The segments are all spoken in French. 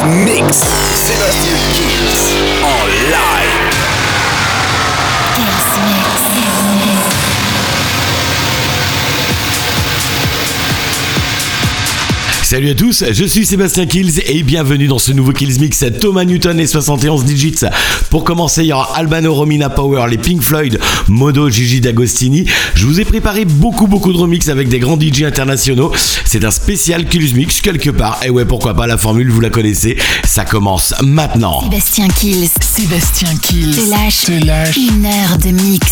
Mix. Sébastien Salut à tous, je suis Sébastien Kills et bienvenue dans ce nouveau Kills Mix Thomas Newton et 71 Digits. Pour commencer, il y aura Albano Romina Power, les Pink Floyd, Modo Gigi D'Agostini. Je vous ai préparé beaucoup beaucoup de remix avec des grands DJ internationaux. C'est un spécial Kills Mix quelque part. Et ouais, pourquoi pas, la formule, vous la connaissez. Ça commence maintenant. Sébastien Kills. Sébastien Kills. Te lâche, te lâche. une heure de mix.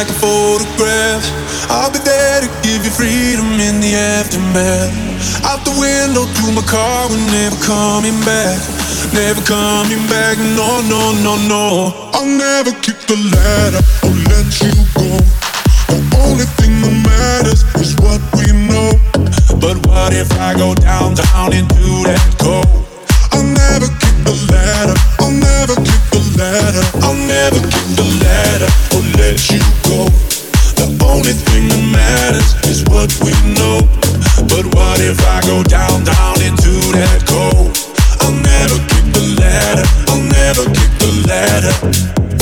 Like a photograph, I'll be there to give you freedom in the aftermath. Out the window to my car, we're never coming back. Never coming back, no, no, no, no. I'll never kick the ladder or let you go. The only thing that matters is what we know. But what if I go down, down into that cold? I'll never kick the ladder, never kick the ladder, I'll never kick the ladder or let you go. The only thing that matters is what we know. But what if I go down, down into that cold? I'll never kick the ladder, I'll never kick the ladder.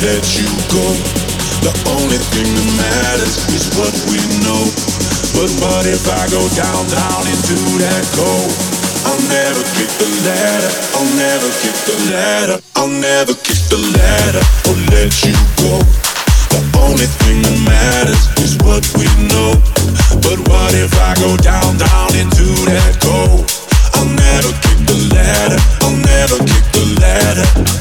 Let you go. The only thing that matters is what we know. But what if I go down, down into that cold? I'll never kick the ladder. I'll never kick the ladder. I'll never kick the ladder or let you go. The only thing that matters is what we know. But what if I go down, down into that cold? I'll never kick the ladder. I'll never kick the ladder.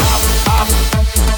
up, up.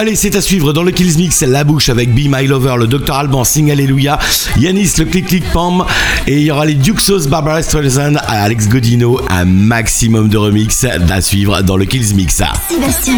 Allez, c'est à suivre dans le Kills Mix, La Bouche avec Be My Lover, le Docteur Alban, Sing Alléluia, Yanis, le Click Click Pam, et il y aura les Duxos, Barbara Streisand, Alex Godino, un maximum de remix à suivre dans le Kills Mix. Sébastien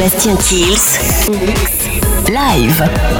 Sébastien Kills. Live.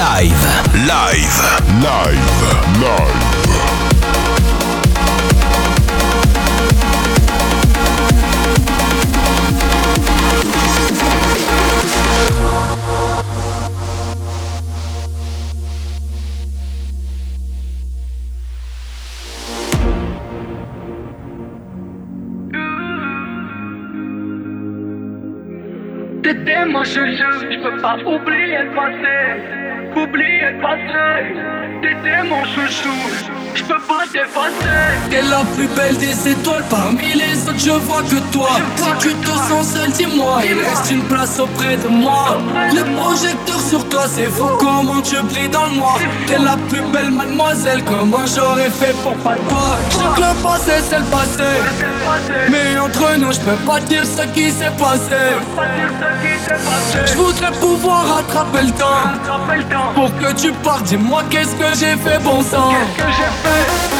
Live. Live. Live. Live. T'étais mon chouchou, je peux pas oublier le passé, chouchou, je peux pas t'effacer. T'es la plus belle des étoiles Parmi les autres je vois que toi. Si tu te sens seul dis-moi. Il reste une place auprès de moi. Le projecteur sur toi c'est fou Comment tu brilles dans le noir. T'es la plus belle mademoiselle Comment j'aurais fait pour pas te voir le passé c'est le passé Mais entre nous je peux pas dire ce qui s'est passé. Je voudrais pouvoir rattraper le temps. Pour que tu partes dis-moi qu'est-ce que j'ai fait bon sang. Laisse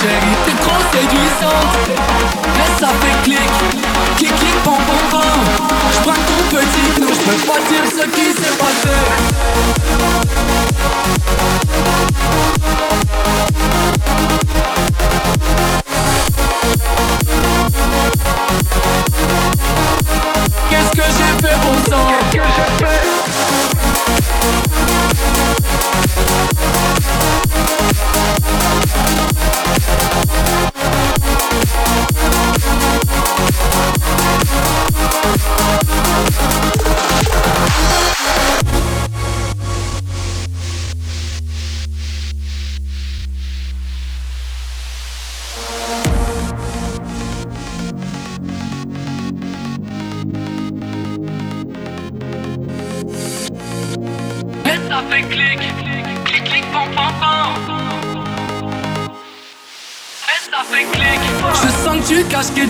chérie, t'es trop séduisante Laisse ça fait clic, clic clic pam pam pam. J'braque ton petit cœur, j'peux pas dire ce qui s'est passé. Qu'est-ce que j'ai fait bon sang Qu'est-ce que j'ai fait? Et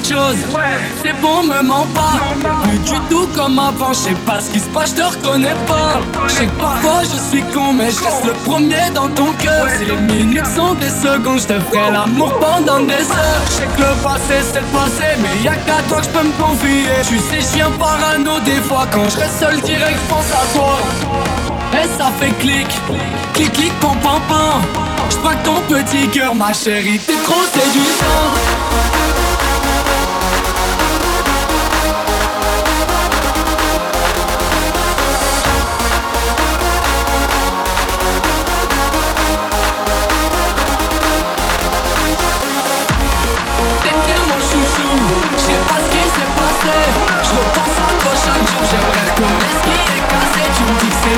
C'est bon me mens pas Plus du tout comme avant Je sais pas ce qui se passe je te reconnais pas. Je sais que parfois je suis con Mais je reste le premier dans ton cœur. Si les minutes sont des secondes Je te ferai l'amour pendant des heures. Je sais que le passé c'est le passé Mais y'a qu'à toi que je peux me confier. Tu sais viens parano des fois Quand je reste seul direct pense à toi. Et ça fait clic, clic clic pam pam pam. J'braque ton petit cœur ma chérie, t'es trop séduisante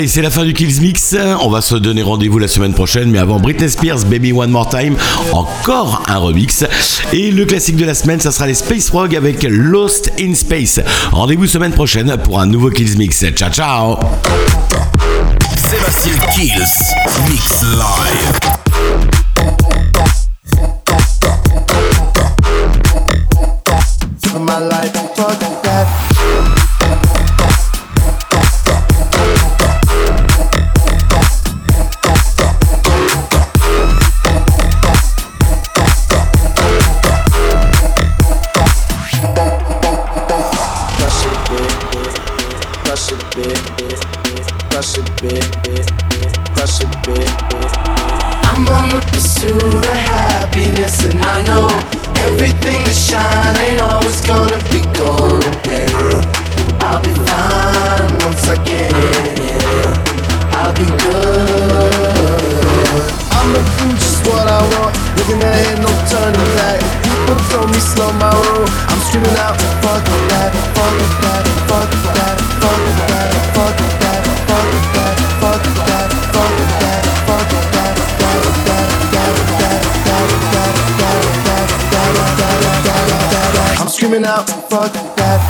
Allez, c'est la fin du Kills Mix. On va se donner rendez-vous la semaine prochaine. Mais avant, Britney Spears, Baby One More Time. Encore un remix. Et le classique de la semaine, ça sera les Space Rogue avec Lost in Space. Rendez-vous semaine prochaine pour un nouveau Kills Mix. Ciao, ciao. Sébastien Kills, Mix Live. Screaming out, fuck that.